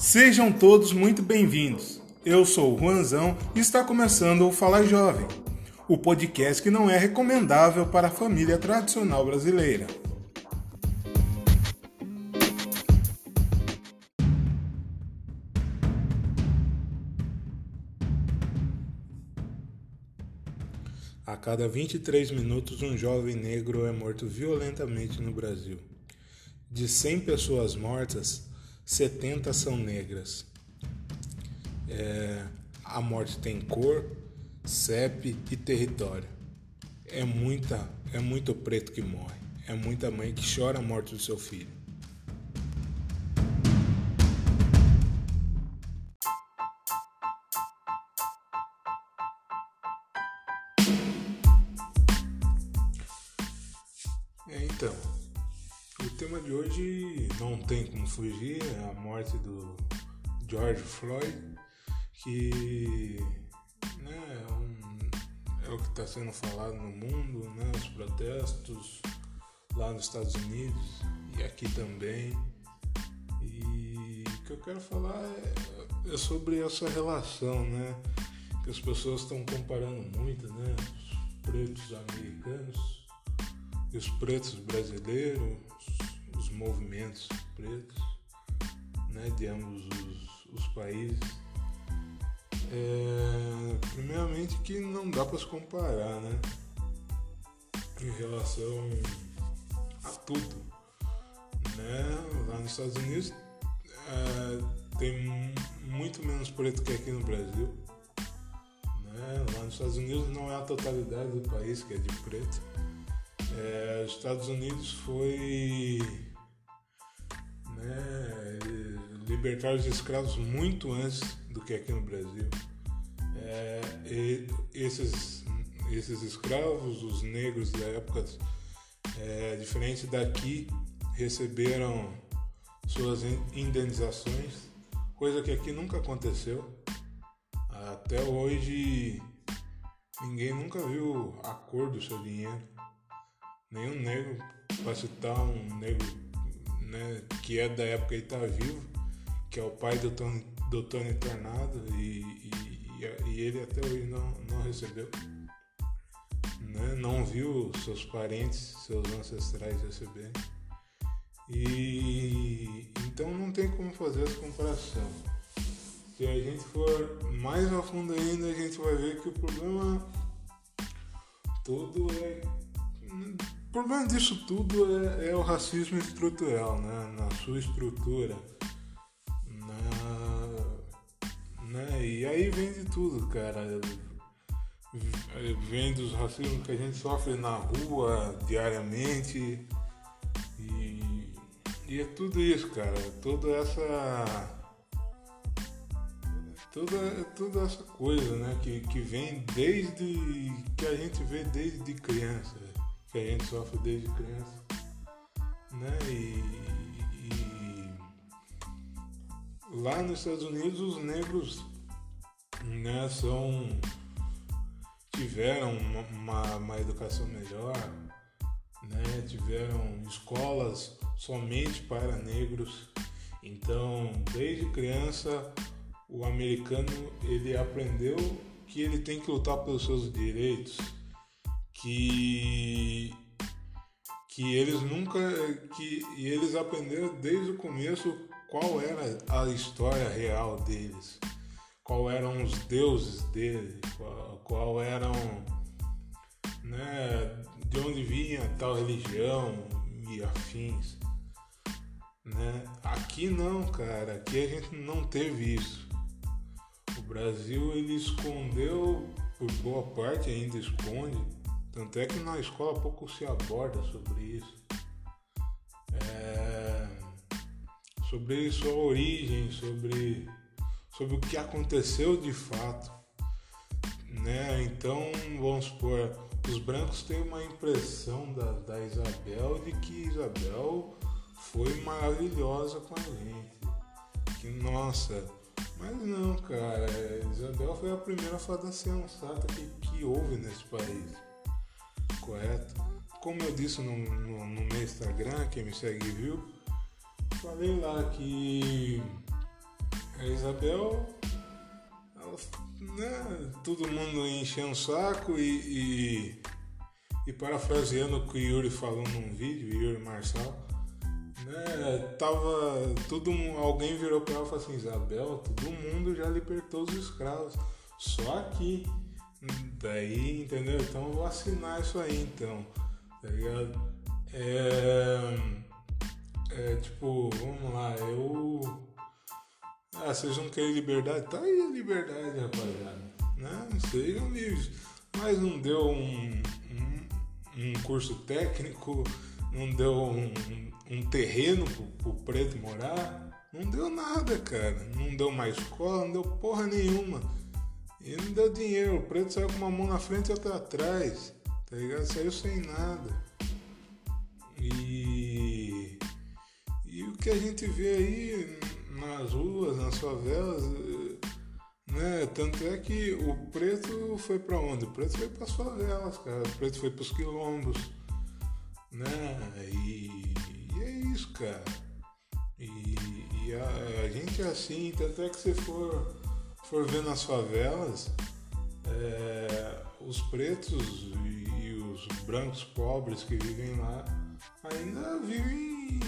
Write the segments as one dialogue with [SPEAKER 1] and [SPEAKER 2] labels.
[SPEAKER 1] Sejam todos muito bem-vindos. Eu sou o Juanzão e está começando o Fala Jovem, o podcast que não é recomendável para a família tradicional brasileira. A cada 23 minutos, um jovem negro é morto violentamente no Brasil. De 100 pessoas mortas, 70 são negras. É, a morte tem cor, CEP e território. É muita, é muito preto que morre. É muita mãe que chora a morte do seu filho. Tem como fugir, é a morte do George Floyd, que né, é, um, é o que está sendo falado no mundo, né, os protestos lá nos Estados Unidos e aqui também. E o que eu quero falar é, é sobre essa relação, né? Que as pessoas estão comparando muito, né? Os pretos americanos e os pretos brasileiros, os movimentos pretos né, de ambos os, os países. É, primeiramente que não dá para se comparar né, em relação a tudo. Né? Lá nos Estados Unidos é, tem muito menos preto que aqui no Brasil. Né? Lá nos Estados Unidos não é a totalidade do país que é de preto é, os Estados Unidos foi né, libertar os escravos muito antes do que aqui no Brasil. É, esses, esses escravos, os negros da época, é, diferente daqui, receberam suas indenizações, coisa que aqui nunca aconteceu. Até hoje, ninguém nunca viu a cor do seu dinheiro nenhum negro, para citar um negro né, que é da época e está vivo, que é o pai do Tony, do Tony Tornado, e, e, e ele até hoje não, não recebeu. Né, não viu seus parentes, seus ancestrais receberem. E então não tem como fazer essa comparação. Se a gente for mais a fundo ainda, a gente vai ver que o problema todo é o problema disso tudo é, é o racismo estrutural, né? na sua estrutura. Na, né? E aí vem de tudo, cara. Vem dos racismos que a gente sofre na rua diariamente. E, e é tudo isso, cara. Toda essa. Toda, toda essa coisa né? que, que vem desde. que a gente vê desde criança que a gente sofre desde criança. Né? E, e lá nos Estados Unidos os negros né, são, tiveram uma, uma, uma educação melhor, né, tiveram escolas somente para negros. Então, desde criança, o americano ele aprendeu que ele tem que lutar pelos seus direitos que que eles nunca que eles aprenderam desde o começo qual era a história real deles, qual eram os deuses deles, qual, qual eram né, de onde vinha tal religião e afins. Né? Aqui não, cara, aqui a gente não teve isso. O Brasil ele escondeu, por boa parte ainda esconde, tanto é que na escola pouco se aborda sobre isso. É, sobre sua origem, sobre, sobre o que aconteceu de fato. Né? Então, vamos supor, os brancos têm uma impressão da, da Isabel de que Isabel foi maravilhosa com a gente. Que nossa, mas não, cara, Isabel foi a primeira fada sensata que, que houve nesse país correto. Como eu disse no, no, no meu Instagram, quem me segue viu, falei lá que a Isabel, ela, né, todo mundo enchendo o saco e, e, e, parafraseando o que o Yuri falou num vídeo, Yuri Marçal, né, tava, todo, alguém virou para ela e falou assim, Isabel, todo mundo já libertou os escravos, só aqui. Daí, entendeu? Então eu vou assinar isso aí então, tá ligado? É, é tipo, vamos lá, eu ah, vocês não querem liberdade? Tá aí a liberdade, rapaziada. Né? Sejam livres. Mas não deu um, um, um curso técnico, não deu um, um terreno pro, pro preto morar. Não deu nada, cara. Não deu uma escola, não deu porra nenhuma. E não deu dinheiro. O preto saiu com uma mão na frente e outra atrás. Tá ligado? Saiu sem nada. E. E o que a gente vê aí nas ruas, nas favelas, né? Tanto é que o preto foi para onde? O preto foi para as favelas, cara. O preto foi para os quilombos, né? E, e, é isso, cara. E, e a, a, gente é assim, tanto é que se for, for ver nas favelas, é, os pretos e, e os brancos pobres que vivem lá ainda vivem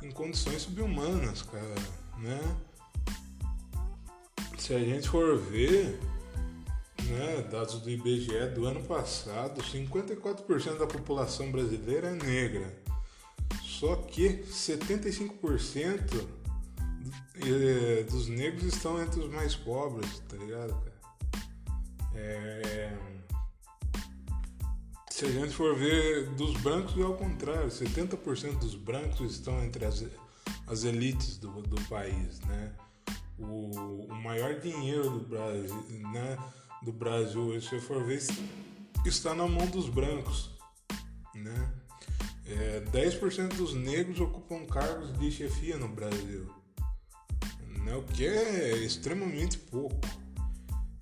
[SPEAKER 1] em condições subhumanas, cara, né? Se a gente for ver, né, dados do IBGE do ano passado, 54% da população brasileira é negra. Só que 75% dos negros estão entre os mais pobres, tá ligado, cara? É se a gente for ver dos brancos, é ao contrário: 70% dos brancos estão entre as, as elites do, do país. Né? O, o maior dinheiro do Brasil, né, do Brasil, se for ver, está na mão dos brancos. Né? É, 10% dos negros ocupam cargos de chefia no Brasil, né? o que é extremamente pouco.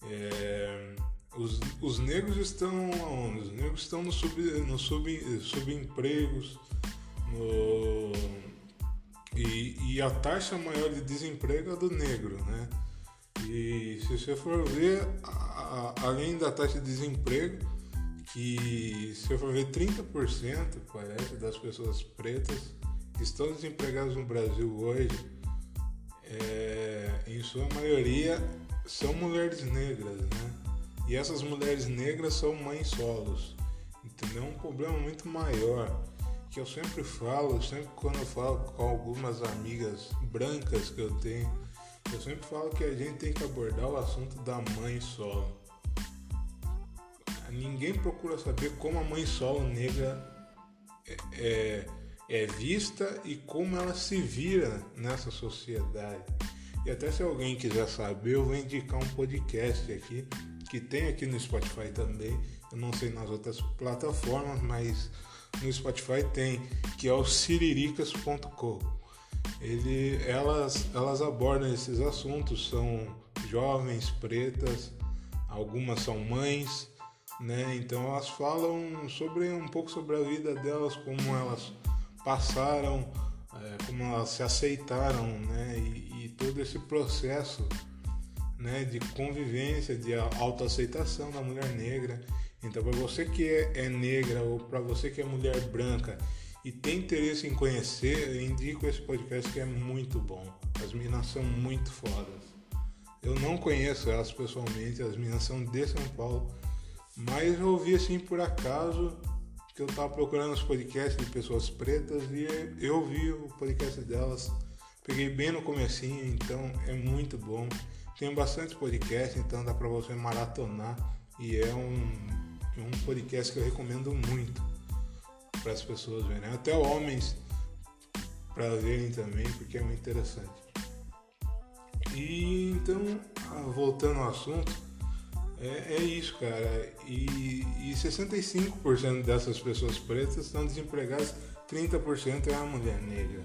[SPEAKER 1] É, os, os negros estão onde? Os negros estão no, sub, no sub, subempregos, no, e, e, a taxa maior de desemprego é do negro, né? E se você for ver, a, a, além da taxa de desemprego, que se você for ver 30% parece das pessoas pretas que estão desempregadas no Brasil hoje, é, em sua maioria são mulheres negras, né? E essas mulheres negras são mães solos. É um problema muito maior. Que eu sempre falo, sempre quando eu falo com algumas amigas brancas que eu tenho, eu sempre falo que a gente tem que abordar o assunto da mãe solo. Ninguém procura saber como a mãe solo negra é, é, é vista e como ela se vira nessa sociedade. E até se alguém quiser saber, eu vou indicar um podcast aqui que tem aqui no Spotify também. Eu não sei nas outras plataformas, mas no Spotify tem, que é o siriricas.com. Ele, elas, elas abordam esses assuntos, são jovens, pretas, algumas são mães, né? Então elas falam sobre um pouco sobre a vida delas, como elas passaram, é, como elas se aceitaram, né? E, e todo esse processo né, de convivência, de autoaceitação da mulher negra. Então, para você que é, é negra ou para você que é mulher branca e tem interesse em conhecer, eu indico esse podcast que é muito bom. As meninas são muito fodas. Eu não conheço elas pessoalmente, as meninas são de São Paulo, mas eu ouvi assim por acaso que eu estava procurando os podcasts de pessoas pretas e eu vi o podcast delas. Peguei bem no comecinho, então é muito bom. Tem bastante podcast, então dá para você maratonar e é um, um podcast que eu recomendo muito para as pessoas verem, até homens para verem também, porque é muito interessante. E então, ah, voltando ao assunto, é, é isso, cara. E, e 65% dessas pessoas pretas estão desempregadas, 30% é a mulher negra.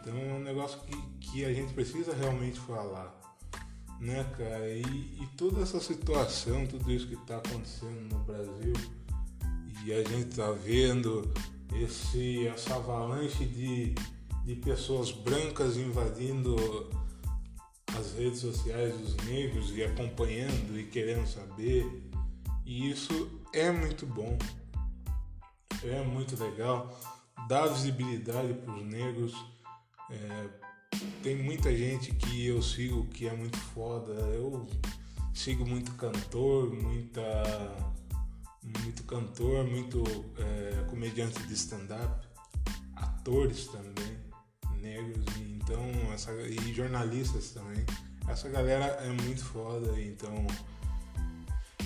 [SPEAKER 1] Então é um negócio que, que a gente precisa realmente falar né, cara? E, e, toda essa situação, tudo isso que está acontecendo no Brasil, e a gente tá vendo esse, essa avalanche de, de pessoas brancas invadindo as redes sociais dos negros e acompanhando e querendo saber. E isso é muito bom, é muito legal, dá visibilidade para os negros. É, tem muita gente que eu sigo que é muito foda. Eu sigo muito cantor, muita muito cantor, muito é, comediante de stand-up, atores também, negros, então essa, e jornalistas também. Essa galera é muito foda, então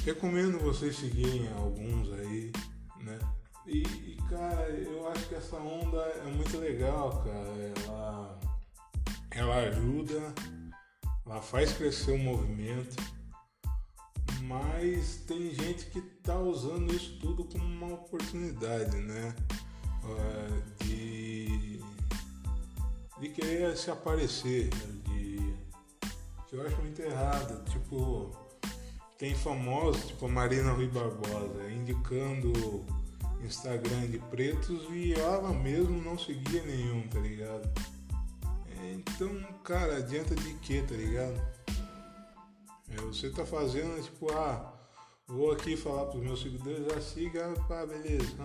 [SPEAKER 1] recomendo vocês seguirem alguns aí, né? E, e, cara, eu acho que essa onda é muito legal, cara. Ela, ela ajuda, ela faz crescer o movimento mas tem gente que está usando isso tudo como uma oportunidade, né? Uh, de, de querer se aparecer, de, que eu acho muito errado. Tipo, tem famosos, tipo a Marina Rui Barbosa, indicando Instagram de pretos e ela mesmo não seguia nenhum, tá ligado? Então, cara, adianta de quê, tá ligado? É, você tá fazendo, tipo, ah, vou aqui falar pros meus seguidores, ah, siga, pá, beleza,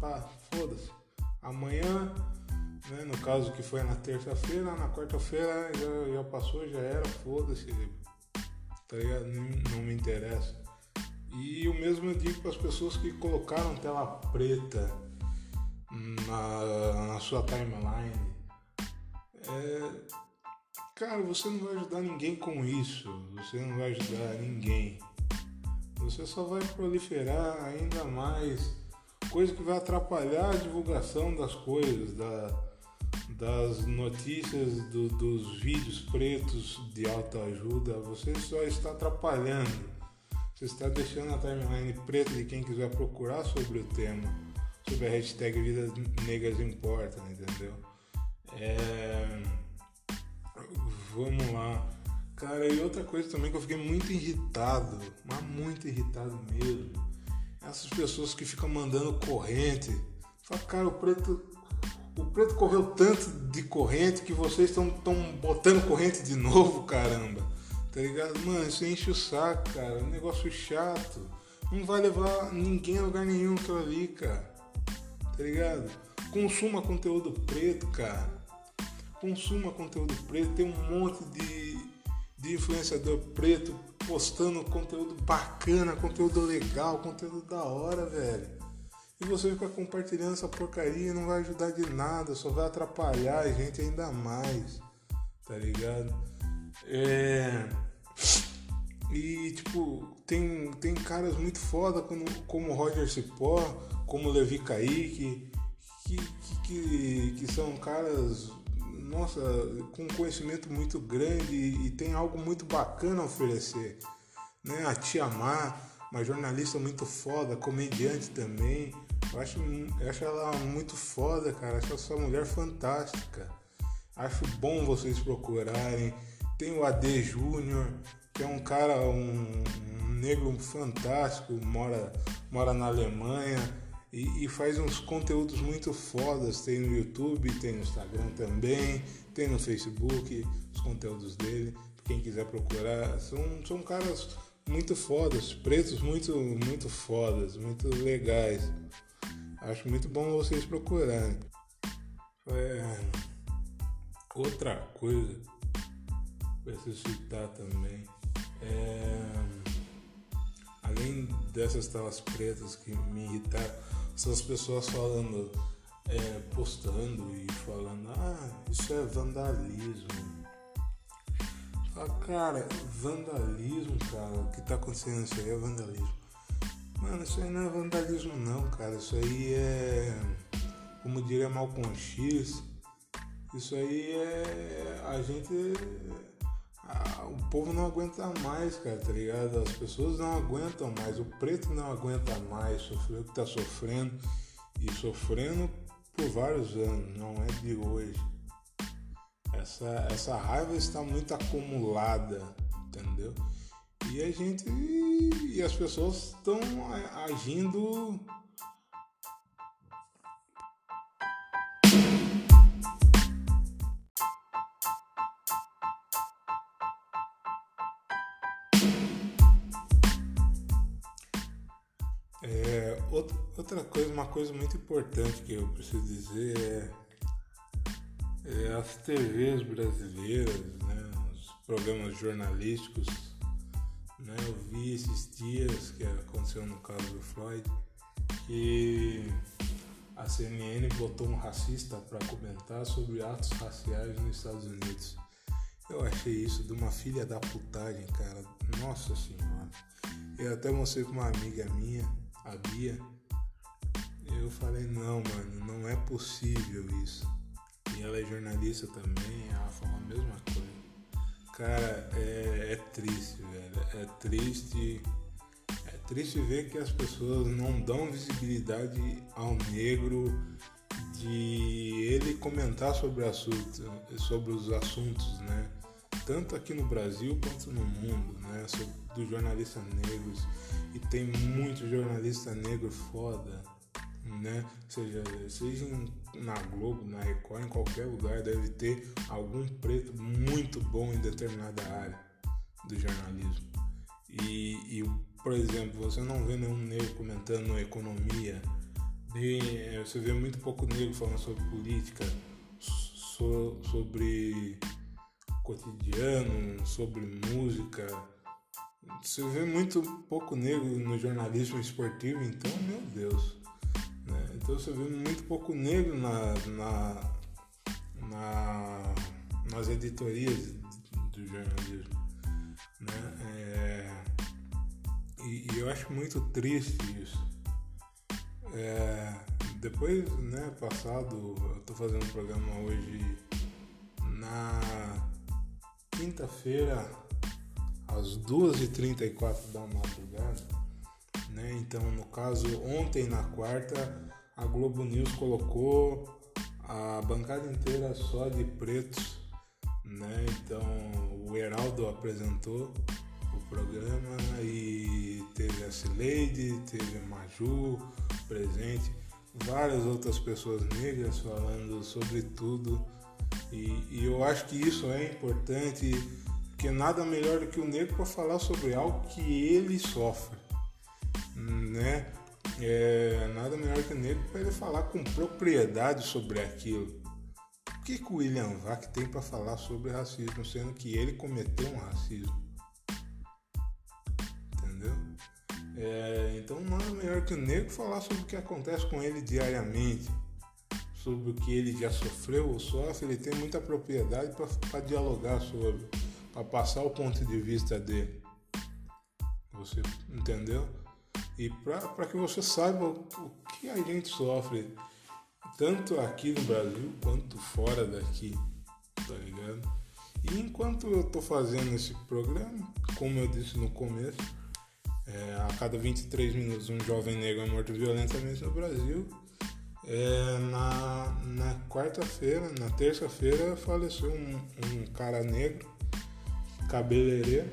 [SPEAKER 1] pá, foda-se. Amanhã, né, no caso que foi na terça-feira, na quarta-feira já, já passou, já era, foda-se, tá? Não, não me interessa. E o mesmo eu digo para as pessoas que colocaram tela preta na, na sua timeline. É, Cara, você não vai ajudar ninguém com isso. Você não vai ajudar ninguém. Você só vai proliferar ainda mais coisa que vai atrapalhar a divulgação das coisas, da, das notícias, do, dos vídeos pretos de autoajuda. Você só está atrapalhando. Você está deixando a timeline preta de quem quiser procurar sobre o tema, sobre a hashtag Vidas Negras Importam, entendeu? É Vamos lá. Cara, e outra coisa também que eu fiquei muito irritado, mas muito irritado mesmo. Essas pessoas que ficam mandando corrente. Fala, cara, o preto. O preto correu tanto de corrente que vocês estão botando corrente de novo, caramba. Tá ligado? Mano, isso enche o saco, cara. Um negócio chato. Não vai levar ninguém a lugar nenhum aquilo ali, cara. Tá ligado? Consuma conteúdo preto, cara consuma conteúdo preto, tem um monte de, de influenciador preto postando conteúdo bacana, conteúdo legal, conteúdo da hora, velho. E você fica compartilhando essa porcaria não vai ajudar de nada, só vai atrapalhar a gente ainda mais, tá ligado? É. E tipo, tem, tem caras muito foda como, como Roger Cipó, como Levi Kaique, que, que, que, são caras nossa, com conhecimento muito grande e, tem algo muito bacana a oferecer. Né? A Tia Mar, uma jornalista muito foda, comediante também. Eu acho, eu acho ela muito foda, cara. Acho essa mulher fantástica. Acho bom vocês procurarem. Tem o AD Júnior, que é um cara, um, um negro fantástico, mora, mora na Alemanha e, e, faz uns conteúdos muito fodas. Tem no YouTube, tem no Instagram também, tem no Facebook os conteúdos dele. Quem quiser procurar, são, são caras muito fodas, pretos muito, muito fodas, muito legais. Acho muito bom vocês procurarem. É, outra coisa preciso citar também é, além dessas telas pretas que me irritaram são as pessoas falando, é, postando e falando, ah, isso é vandalismo. Ah, cara, vandalismo, cara, o que tá acontecendo isso aí é vandalismo. Mano, isso aí não é vandalismo não, cara. Isso aí é, como diria Malcolm X, isso aí é a gente o povo não aguenta mais, cara, tá ligado? As pessoas não aguentam mais, o preto não aguenta mais sofrer o que tá sofrendo e sofrendo por vários anos, não é de hoje. Essa, essa raiva está muito acumulada, entendeu? E a gente. E as pessoas estão é, agindo É, outra coisa, uma coisa muito importante que eu preciso dizer é, é as TVs brasileiras, né, os programas jornalísticos né, eu vi esses dias que aconteceu no caso do Floyd que a CNN botou um racista para comentar sobre atos raciais nos Estados Unidos. Eu achei isso de uma filha da putagem, cara. Nossa senhora. Eu até mostrei com uma amiga minha, a Bia. Eu falei, não, mano, não é possível isso. E ela é jornalista também, ela falou a mesma coisa. Cara, é, é triste, velho. É triste triste ver que as pessoas não dão visibilidade ao negro de ele comentar sobre, assunto, sobre os assuntos, né? Tanto aqui no Brasil quanto no mundo, né? Dos jornalistas negros. E tem muito jornalista negro foda, né? Seja, seja na Globo, na Record, em qualquer lugar, deve ter algum preto muito bom em determinada área do jornalismo. E, e por exemplo, você não vê nenhum negro comentando economia, nem, é, você vê muito pouco negro falando sobre política, so, sobre cotidiano, sobre música. Você vê muito pouco negro no jornalismo esportivo, então, meu Deus. Então você vê muito pouco negro na, na, na nas editorias do jornalismo. Né? É, e, e, eu acho muito triste isso. É, depois, né, passado, eu tô fazendo um programa hoje na quinta-feira, às 2h34 da madrugada. Né? Então, no caso, ontem na quarta, a Globo News colocou a bancada inteira só de pretos. Né? Então, o Heraldo apresentou programa e teve a Cileide, teve a Maju presente, várias outras pessoas negras falando sobre tudo. E, e eu acho que isso é importante, porque nada melhor do que o negro para falar sobre algo que ele sofre, né? É, nada melhor que o negro para ele falar com propriedade sobre aquilo. O que, que o William Vac tem para falar sobre racismo, sendo que ele cometeu um racismo? É, então nada melhor que o negro falar sobre o que acontece com ele diariamente, sobre o que ele já sofreu ou sofre, ele tem muita propriedade para dialogar sobre, para passar o ponto de vista dele. Você entendeu? E para que você saiba o, que a gente sofre, tanto aqui no Brasil quanto fora daqui, tá ligado? E enquanto eu tô fazendo esse programa, como eu disse no começo, é, a cada 23 minutos um jovem negro é morto violentamente no Brasil. É, na na quarta-feira, na terça-feira, faleceu um, um cara negro, cabeleireiro,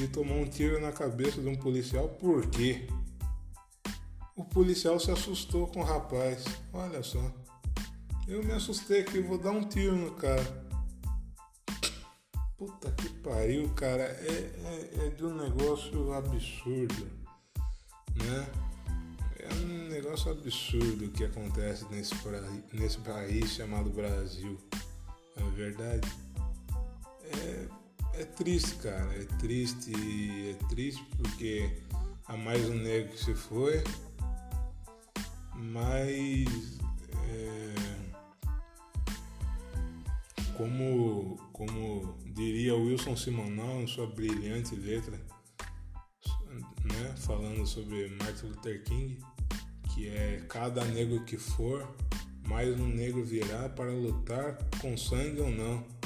[SPEAKER 1] que tomou um tiro na cabeça de um policial. Por quê? O policial se assustou com o rapaz. Olha só. Eu me assustei aqui, vou dar um tiro no cara. Puta que pariu, cara. É, é, é de um negócio absurdo, né? É um negócio absurdo que acontece nesse, nesse país chamado Brasil. É verdade? É, é triste, cara. É triste. É triste porque há mais um negro que se foi. Mas como, como diria Wilson Simonal em sua brilhante letra, né, falando sobre Martin Luther King, que é cada negro que for, mais um negro virá para lutar com sangue ou não.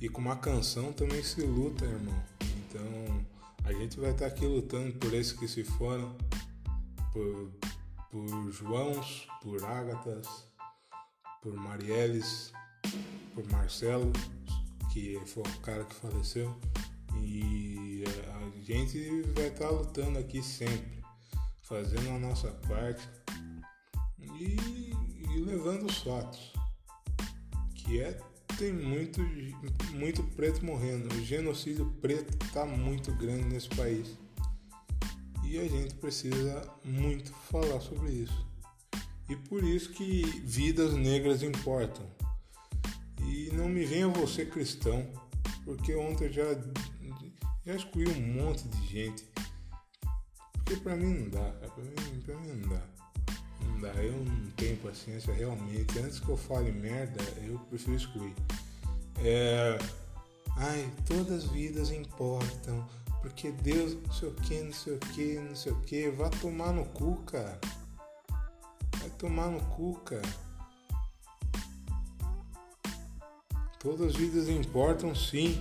[SPEAKER 1] É, e com uma canção também se luta, irmão. Então a gente vai estar aqui lutando por esses que se foram, por, por Joãos, por Ágatas, por Marielles, por Marcelo, que foi o cara que faleceu. E a gente vai estar tá lutando aqui sempre, fazendo a nossa parte e, e levando os fatos. Que é tem muito, muito preto morrendo. O genocídio preto está muito grande nesse país. E a gente precisa muito falar sobre isso. E por isso que vidas negras importam. E não me venha você cristão, porque ontem eu já, já excluí um monte de gente. Porque pra mim não dá, Pra mim, mim não dá. Dá, eu não tenho paciência realmente. Antes que eu fale merda, eu prefiro excluir. É. Ai, todas as vidas importam. Porque Deus, não sei o que, não sei o que, não sei o que. Vá tomar no cu, cara. Vai tomar no cu, cara. Todas as vidas importam sim.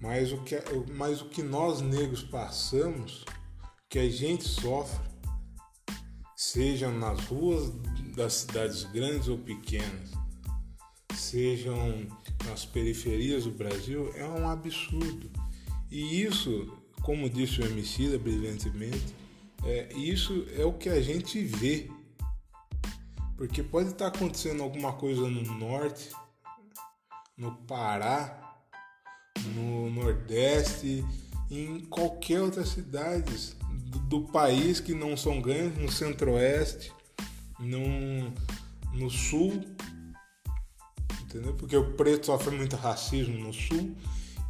[SPEAKER 1] Mas o que, mas o que nós negros passamos, que a gente sofre, sejam nas ruas das cidades grandes ou pequenas, sejam nas periferias do Brasil, é um absurdo. E isso, como disse o Emicida brilhantemente, é, isso é o que a gente vê. Porque pode estar acontecendo alguma coisa no norte, no Pará, no Nordeste, em qualquer outra cidade do, do país que não são grandes, no Centro-Oeste, no, no Sul, entendeu? Porque o preto sofre muito racismo no Sul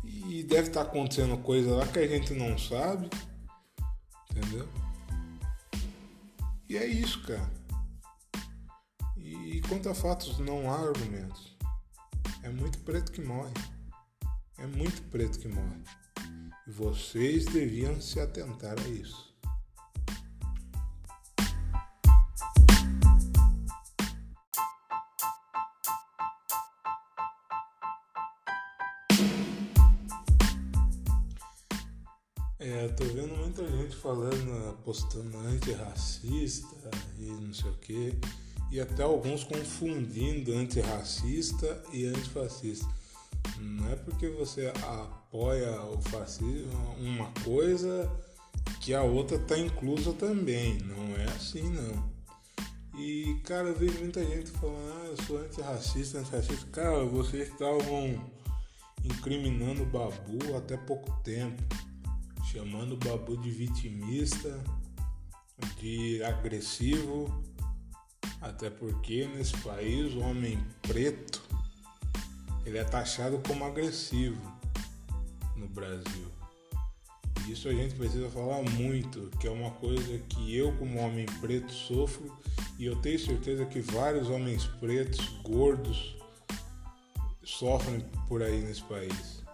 [SPEAKER 1] e deve estar acontecendo coisa lá que a gente não sabe, entendeu? E é isso, cara. E quanto a fatos, não há argumentos. É muito preto que morre. É muito preto que morre. Vocês deviam se atentar a isso. É, tô vendo muita gente falando, postando antirracista e não sei o que e até alguns confundindo antirracista e antifascista. Não é porque você apoia o fascismo uma coisa que a outra está inclusa também. Não é assim não. E cara, eu vejo muita gente falando, ah, eu sou antirracista, antirracista. Cara, vocês estavam incriminando o Babu até pouco tempo, chamando o Babu de vitimista, de agressivo até porque nesse país o homem preto ele é taxado como agressivo no Brasil. Isso a gente precisa falar muito, que é uma coisa que eu como homem preto sofro e eu tenho certeza que vários homens pretos gordos sofrem por aí nesse país.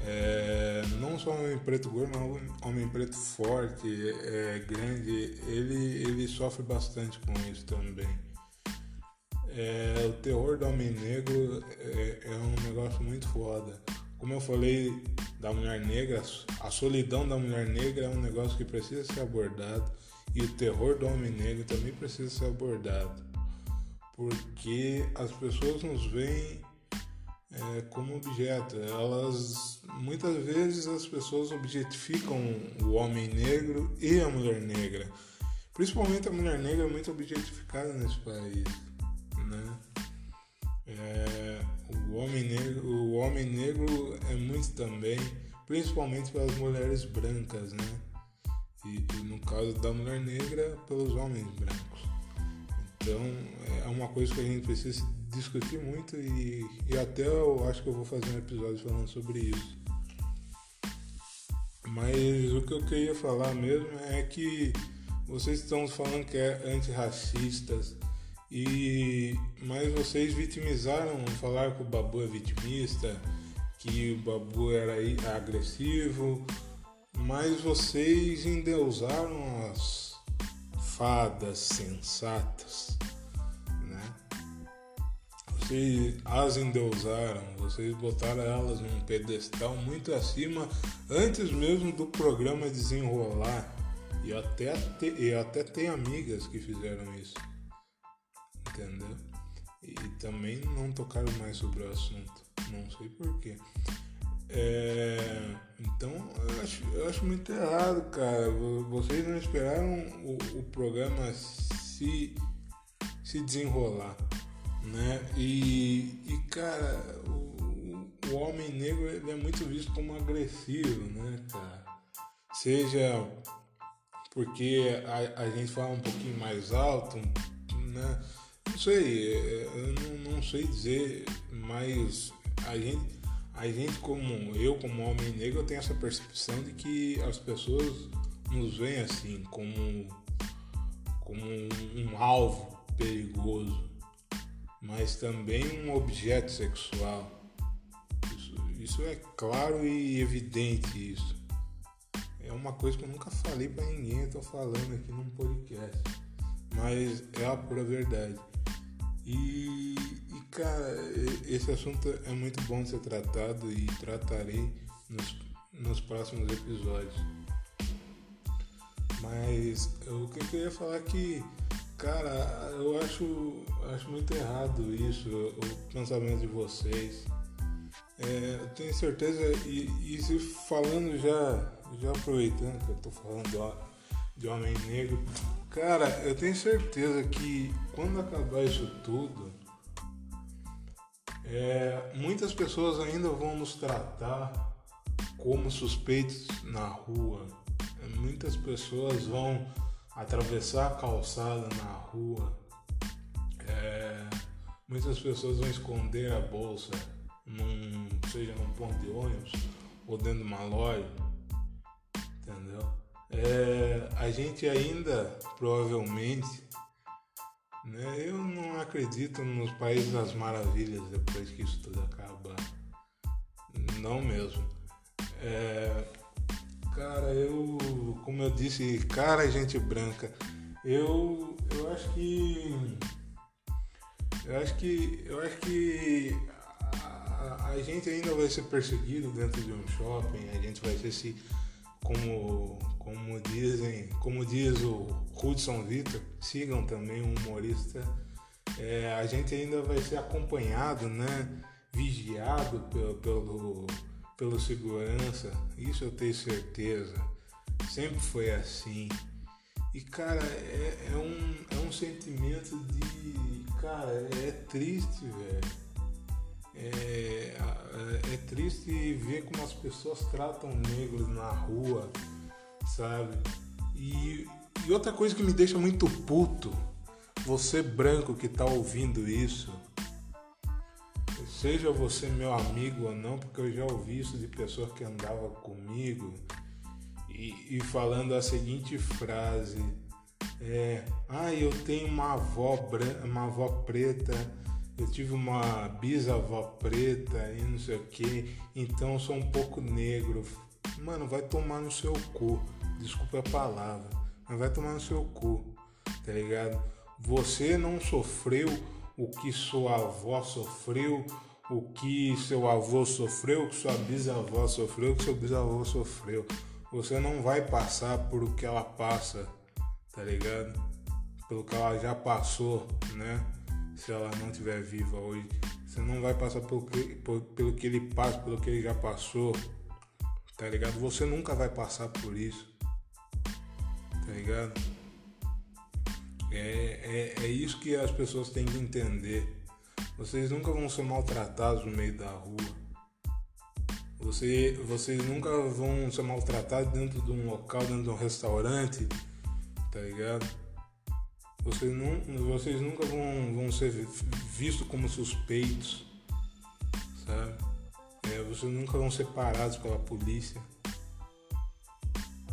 [SPEAKER 1] É, não só homem preto gordo, mas homem preto forte, é, grande, ele, ele sofre bastante com isso também. É, o terror do homem negro é, é, um negócio muito foda. Como eu falei da mulher negra, a solidão da mulher negra é um negócio que precisa ser abordado e o terror do homem negro também precisa ser abordado. Porque as pessoas nos veem é, como objeto. Elas muitas vezes as pessoas objetificam o homem negro e a mulher negra. Principalmente a mulher negra é muito objetificada nesse país, né? É, o homem negro, o homem negro é muito também, principalmente pelas mulheres brancas, né? E, e no caso da mulher negra, pelos homens brancos. Então é uma coisa que a gente precisa discutir muito e, e até eu acho que eu vou fazer um episódio falando sobre isso. Mas o que eu queria falar mesmo é que vocês estão falando que é antirracistas e mas vocês vitimizaram, falaram que o Babu é vitimista, que o Babu era agressivo, mas vocês endeusaram as fadas sensatas vocês as endeusaram, vocês botaram elas num pedestal muito acima antes mesmo do programa desenrolar. E até, e até tem amigas que fizeram isso. Entendeu? E também não tocaram mais sobre o assunto. Não sei porquê. É, então eu acho, eu acho muito errado, cara. Vocês não esperaram o, o programa se, se desenrolar né? E, e cara, o, o homem negro ele é muito visto como agressivo, né, cara? seja porque a, a gente fala um pouquinho mais alto, né? Não sei, eu não, não sei dizer, mas a gente, a gente como eu como homem negro eu tenho essa percepção de que as pessoas nos veem assim como como um, um alvo perigoso, mas também um objeto sexual. Isso, isso é claro e evidente isso. É uma coisa que eu nunca falei para ninguém, eu tô falando aqui num podcast. Mas é a pura verdade. E, e, cara, esse assunto é muito bom de ser tratado e tratarei nos, nos próximos episódios. Mas o que eu queria falar que, cara, eu acho, acho muito errado isso, o pensamento de vocês. É, eu tenho certeza, e, e se falando já, já aproveitando que eu tô falando de, de homem negro, cara, eu tenho certeza que quando acabar isso tudo, é, muitas pessoas ainda vão nos tratar como suspeitos na rua muitas pessoas vão atravessar a calçada na rua, é, muitas pessoas vão esconder a bolsa, num, seja num ponto de ônibus ou dentro de uma loja, entendeu? É, a gente ainda provavelmente, né, eu não acredito nos países das maravilhas depois que isso tudo acabar, não mesmo. É, Cara, eu, como eu disse, cara, gente branca, eu, eu acho que, eu acho que, eu acho que a, a, gente ainda vai ser perseguido dentro de um shopping, a gente vai ser se, como, como dizem, como diz o Hudson Vitor, sigam também um humorista, é, a gente ainda vai ser acompanhado, né, vigiado pelo, pelo pelo segurança, isso eu tenho certeza. Sempre foi assim. E cara, é, é um, é um sentimento de. Cara, é triste, velho. É, é, é triste ver como as pessoas tratam negros na rua, sabe? E, e outra coisa que me deixa muito puto, você branco que tá ouvindo isso, Seja você meu amigo ou não, porque eu já ouvi isso de pessoas que andavam comigo e, e falando a seguinte frase: é, Ah, eu tenho uma avó, branca, uma avó preta, eu tive uma bisavó preta e não sei o que, então sou um pouco negro. Mano, vai tomar no seu cu. Desculpa a palavra, mas vai tomar no seu cu, tá ligado? Você não sofreu o que sua avó sofreu, o que seu avô sofreu, o que sua bisavó sofreu, o que seu bisavô sofreu. Você não vai passar por o que ela passa, tá ligado? Pelo que ela já passou, né? Se ela não estiver viva hoje. Você não vai passar pelo que, por, pelo que ele passa, pelo que ele já passou, tá ligado? Você nunca vai passar por isso, tá ligado? É, é, é isso que as pessoas têm que entender vocês nunca vão ser maltratados no meio da rua. Você, vocês nunca vão ser maltratados dentro de um local, dentro de um restaurante, tá ligado? Vocês, não, vocês nunca vão, vão ser vistos como suspeitos, sabe? É, vocês nunca vão ser parados pela polícia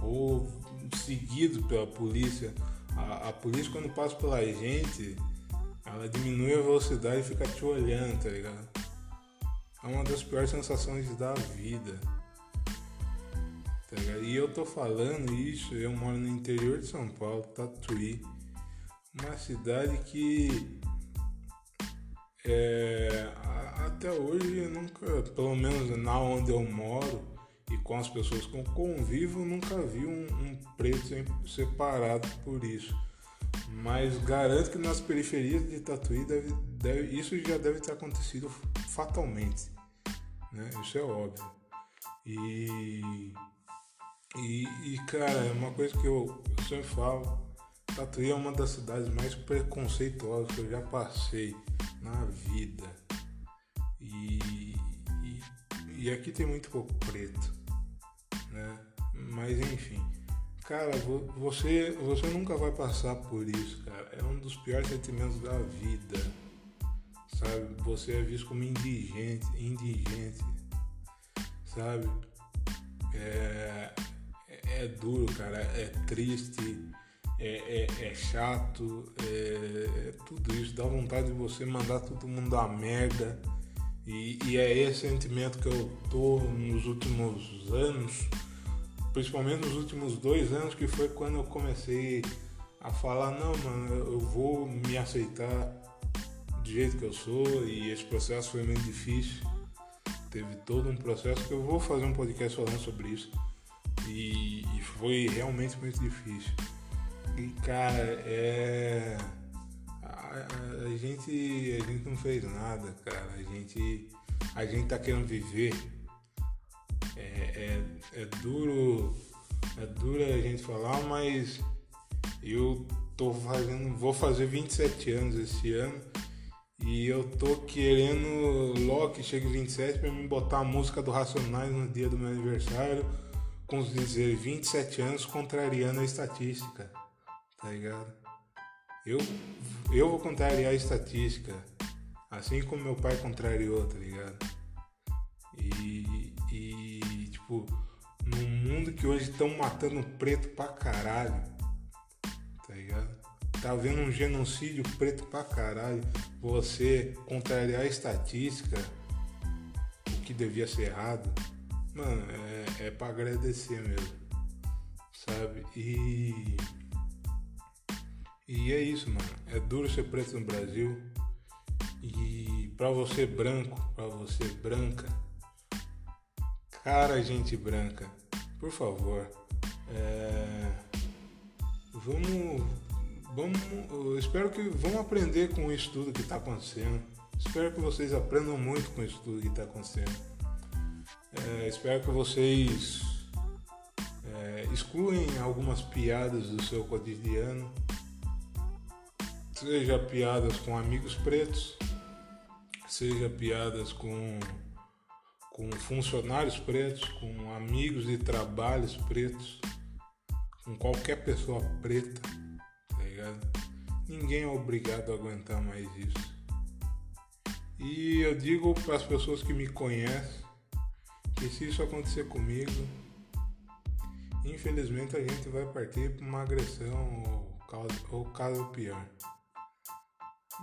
[SPEAKER 1] ou seguidos pela polícia. A, a polícia quando passa pela gente ela diminui a velocidade e fica te olhando, tá ligado? É uma das piores sensações da vida. Tá ligado? E eu tô falando isso, eu moro no interior de São Paulo, Tatuí. Uma cidade que é, até hoje eu nunca, pelo menos na onde eu moro e com as pessoas que eu convivo, nunca vi um, um preto separado por isso. Mas garanto que nas periferias de Tatuí deve, deve, isso já deve ter acontecido fatalmente. Né? Isso é óbvio. E, e, e cara, é uma coisa que eu sempre falo, Tatuí é uma das cidades mais preconceituosas que eu já passei na vida. E, e, e aqui tem muito pouco preto, né? Mas enfim. Cara, você, você nunca vai passar por isso, cara. É um dos piores sentimentos da vida. Sabe? Você é visto como indigente, indigente. Sabe? É, é duro, cara. É triste. É, é, é chato. É, é, tudo isso. Dá vontade de você mandar todo mundo a merda. E, e é esse sentimento que eu tô nos últimos anos principalmente nos últimos dois anos, que foi quando eu comecei a falar, não, mano, eu vou me aceitar do jeito que eu sou e esse processo foi meio difícil. Teve todo um processo que eu vou fazer um podcast falando sobre isso. E, e foi realmente muito difícil. E cara, é. A, a, gente, a gente não fez nada, cara. A gente, a gente tá querendo viver é, é duro, é duro a gente falar, mas eu tô fazendo, vou fazer 27 anos esse ano e eu tô querendo logo que chegue 27 para me botar a música do Racionais no dia do meu aniversário, com dizer 27 anos contrariando a estatística, tá ligado? Eu, eu vou contrariar a estatística, assim como meu pai contrariou, tá ligado? E, e tipo, num mundo que hoje estão matando preto pra caralho, tá ligado? Tá havendo um genocídio preto pra caralho. Você contrariar a estatística, o que devia ser errado, mano, é, é pra agradecer mesmo, sabe? E. E é isso, mano. É duro ser preto no Brasil. E pra você branco, pra você branca, Cara, gente branca, por favor, é... vamos, vamos, eu espero que vão aprender com isso tudo que está acontecendo. Espero que vocês aprendam muito com isso tudo que está acontecendo. É, espero que vocês é, excluem algumas piadas do seu cotidiano, seja piadas com amigos pretos, seja piadas com com funcionários pretos, com amigos de trabalhos pretos, com qualquer pessoa preta, tá ligado? Ninguém é obrigado a aguentar mais isso. E eu digo para as pessoas que me conhecem que se isso acontecer comigo, infelizmente a gente vai partir para uma agressão ou caso, ou caso pior.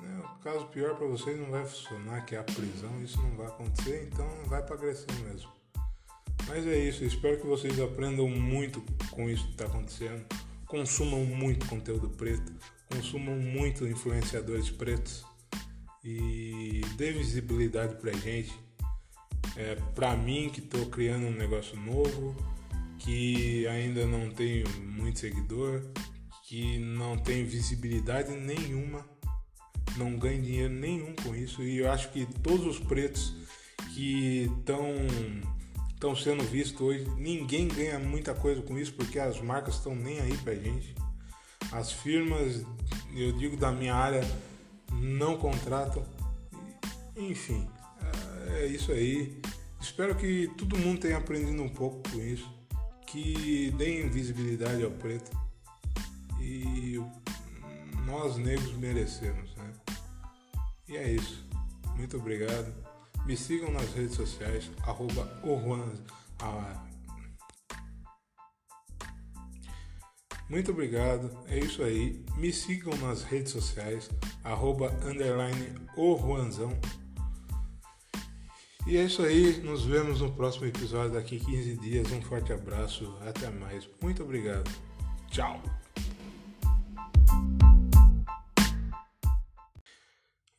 [SPEAKER 1] Né? O caso pior para vocês não vai funcionar, que é a prisão, isso não vai acontecer, então vai para agressão mesmo. Mas é isso, espero que vocês aprendam muito com isso que está acontecendo. Consumam muito conteúdo preto, consumam muito influenciadores pretos e dê visibilidade pra gente. É, pra mim que estou criando um negócio novo, que ainda não tenho muito seguidor, que não tem visibilidade nenhuma não ganho dinheiro nenhum com isso e eu acho que todos os pretos que estão estão sendo vistos hoje, ninguém ganha muita coisa com isso porque as marcas estão nem aí pra gente. As firmas, eu digo da minha área, não contratam. Enfim, é isso aí. Espero que todo mundo tenha aprendido um pouco com isso, que deem visibilidade ao preto. E nós negros merecemos? E é isso. Muito obrigado. Me sigam nas redes sociais, arroba. Muito obrigado, é isso aí. Me sigam nas redes sociais, arroba. E é isso aí, nos vemos no próximo episódio daqui 15 dias. Um forte abraço, até mais. Muito obrigado. Tchau.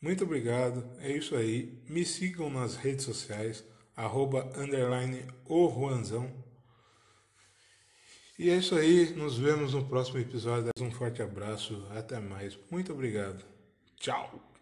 [SPEAKER 1] Muito obrigado, é isso aí. Me sigam nas redes sociais, arroba underline o Juanzão. E é isso aí, nos vemos no próximo episódio. Um forte abraço, até mais. Muito obrigado. Tchau.